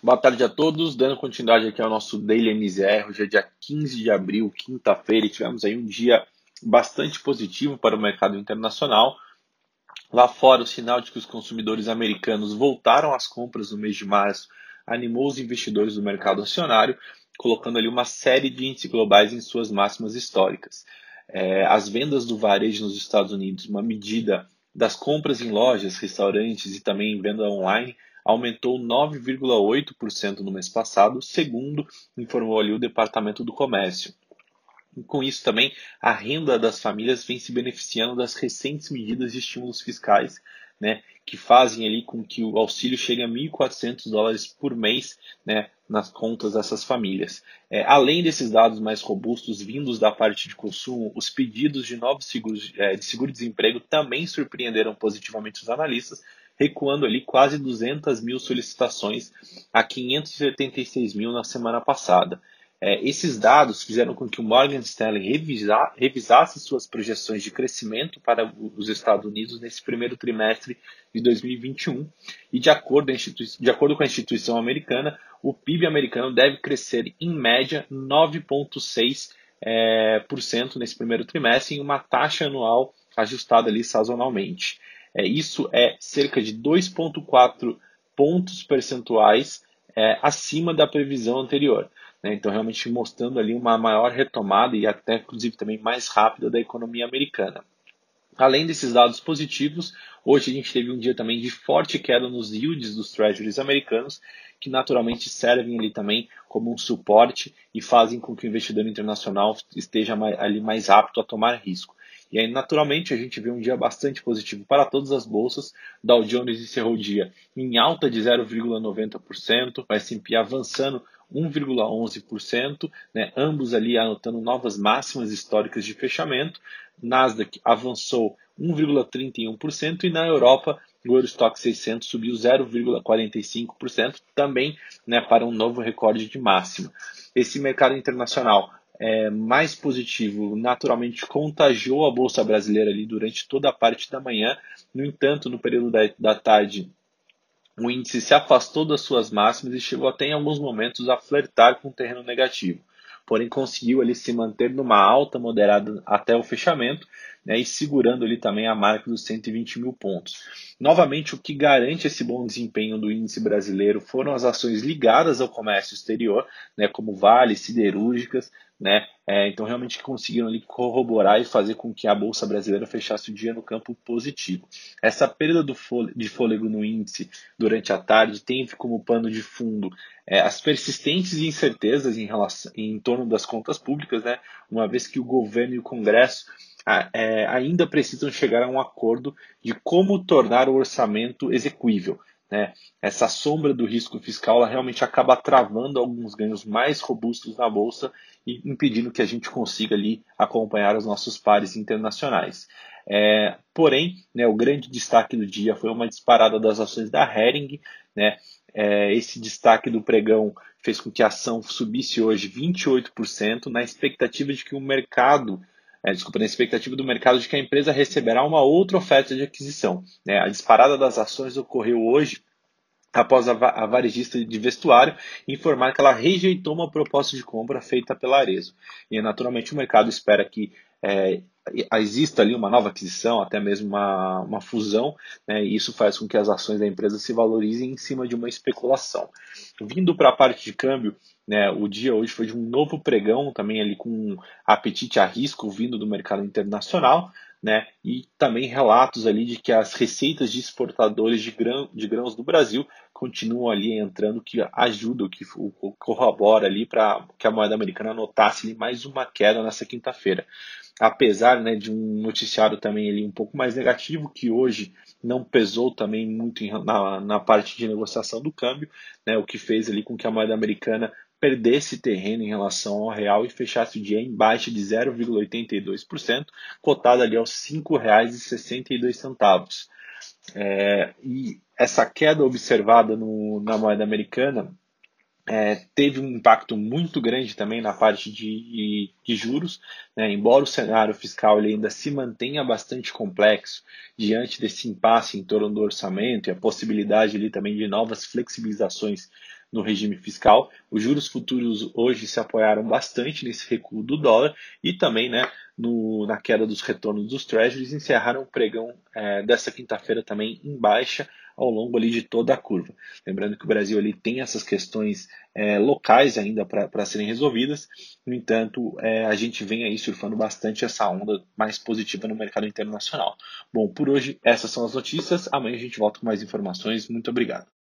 Boa tarde a todos, dando continuidade aqui ao nosso Daily MZR, hoje é dia 15 de abril, quinta-feira, e tivemos aí um dia bastante positivo para o mercado internacional. Lá fora, o sinal de que os consumidores americanos voltaram às compras no mês de março animou os investidores do mercado acionário, colocando ali uma série de índices globais em suas máximas históricas. É, as vendas do varejo nos Estados Unidos, uma medida das compras em lojas, restaurantes e também venda online, aumentou 9,8% no mês passado, segundo informou ali o Departamento do Comércio. Com isso também, a renda das famílias vem se beneficiando das recentes medidas de estímulos fiscais, né, que fazem ali com que o auxílio chegue a 1.400 dólares por mês né, nas contas dessas famílias. É, além desses dados mais robustos vindos da parte de consumo, os pedidos de novos seguros é, de seguro-desemprego também surpreenderam positivamente os analistas, recuando ali quase 200 mil solicitações a 576 mil na semana passada. É, esses dados fizeram com que o Morgan Stanley revisa, revisasse suas projeções de crescimento para os Estados Unidos nesse primeiro trimestre de 2021 e de acordo, de acordo com a instituição americana, o PIB americano deve crescer em média 9,6% é, nesse primeiro trimestre em uma taxa anual ajustada ali sazonalmente. É, isso é cerca de 2,4 pontos percentuais é, acima da previsão anterior. Né? Então, realmente mostrando ali uma maior retomada e até, inclusive, também mais rápida da economia americana. Além desses dados positivos, hoje a gente teve um dia também de forte queda nos yields dos treasuries americanos, que naturalmente servem ali também como um suporte e fazem com que o investidor internacional esteja ali mais apto a tomar risco. E aí, naturalmente, a gente vê um dia bastante positivo para todas as bolsas. Dow Jones encerrou o dia em alta de 0,90%, o S&P avançando 1,11%, né, ambos ali anotando novas máximas históricas de fechamento. Nasdaq avançou 1,31% e na Europa o Eurostock 600 subiu 0,45%, também né, para um novo recorde de máxima. Esse mercado internacional é, mais positivo naturalmente contagiou a Bolsa Brasileira ali durante toda a parte da manhã. No entanto, no período da, da tarde, o índice se afastou das suas máximas e chegou até em alguns momentos a flertar com o terreno negativo. Porém, conseguiu ali se manter numa alta moderada até o fechamento né, e segurando ali também a marca dos 120 mil pontos. Novamente, o que garante esse bom desempenho do índice brasileiro foram as ações ligadas ao comércio exterior, né, como Vale, siderúrgicas, né? É, então realmente conseguiram ali corroborar e fazer com que a bolsa brasileira fechasse o dia no campo positivo. Essa perda fôlego, de fôlego no índice durante a tarde teve como pano de fundo é, as persistentes incertezas em relação em torno das contas públicas, né? Uma vez que o governo e o Congresso é, ainda precisam chegar a um acordo de como tornar o orçamento execuível. Né? Essa sombra do risco fiscal realmente acaba travando alguns ganhos mais robustos na bolsa e impedindo que a gente consiga ali acompanhar os nossos pares internacionais. É, porém, né, o grande destaque do dia foi uma disparada das ações da Hering. Né? É, esse destaque do pregão fez com que a ação subisse hoje 28%, na expectativa de que o mercado é, desculpa, na expectativa do mercado de que a empresa receberá uma outra oferta de aquisição. Né? A disparada das ações ocorreu hoje após a, a varejista de vestuário informar que ela rejeitou uma proposta de compra feita pela Arezo. E naturalmente o mercado espera que é, exista ali uma nova aquisição, até mesmo uma, uma fusão, né, e isso faz com que as ações da empresa se valorizem em cima de uma especulação. Vindo para a parte de câmbio, né, o dia hoje foi de um novo pregão, também ali com apetite a risco vindo do mercado internacional, né, e também relatos ali de que as receitas de exportadores de, grão, de grãos do Brasil continuam ali entrando, que ajuda, que corrobora ali para que a moeda americana anotasse ali mais uma queda nessa quinta-feira. Apesar né, de um noticiário também ali um pouco mais negativo, que hoje não pesou também muito na, na parte de negociação do câmbio, né, o que fez ali com que a moeda americana perdesse terreno em relação ao real e fechasse o dia em baixa de 0,82%, cotada ali aos R$ 5,62. É, e essa queda observada no, na moeda americana é, teve um impacto muito grande também na parte de, de juros, né? embora o cenário fiscal ele ainda se mantenha bastante complexo diante desse impasse em torno do orçamento e a possibilidade ali também de novas flexibilizações no regime fiscal. Os juros futuros hoje se apoiaram bastante nesse recuo do dólar e também né, no, na queda dos retornos dos treasuries, encerraram o pregão é, dessa quinta-feira também em baixa ao longo ali de toda a curva. Lembrando que o Brasil ali tem essas questões é, locais ainda para serem resolvidas, no entanto, é, a gente vem aí surfando bastante essa onda mais positiva no mercado internacional. Bom, por hoje essas são as notícias, amanhã a gente volta com mais informações. Muito obrigado.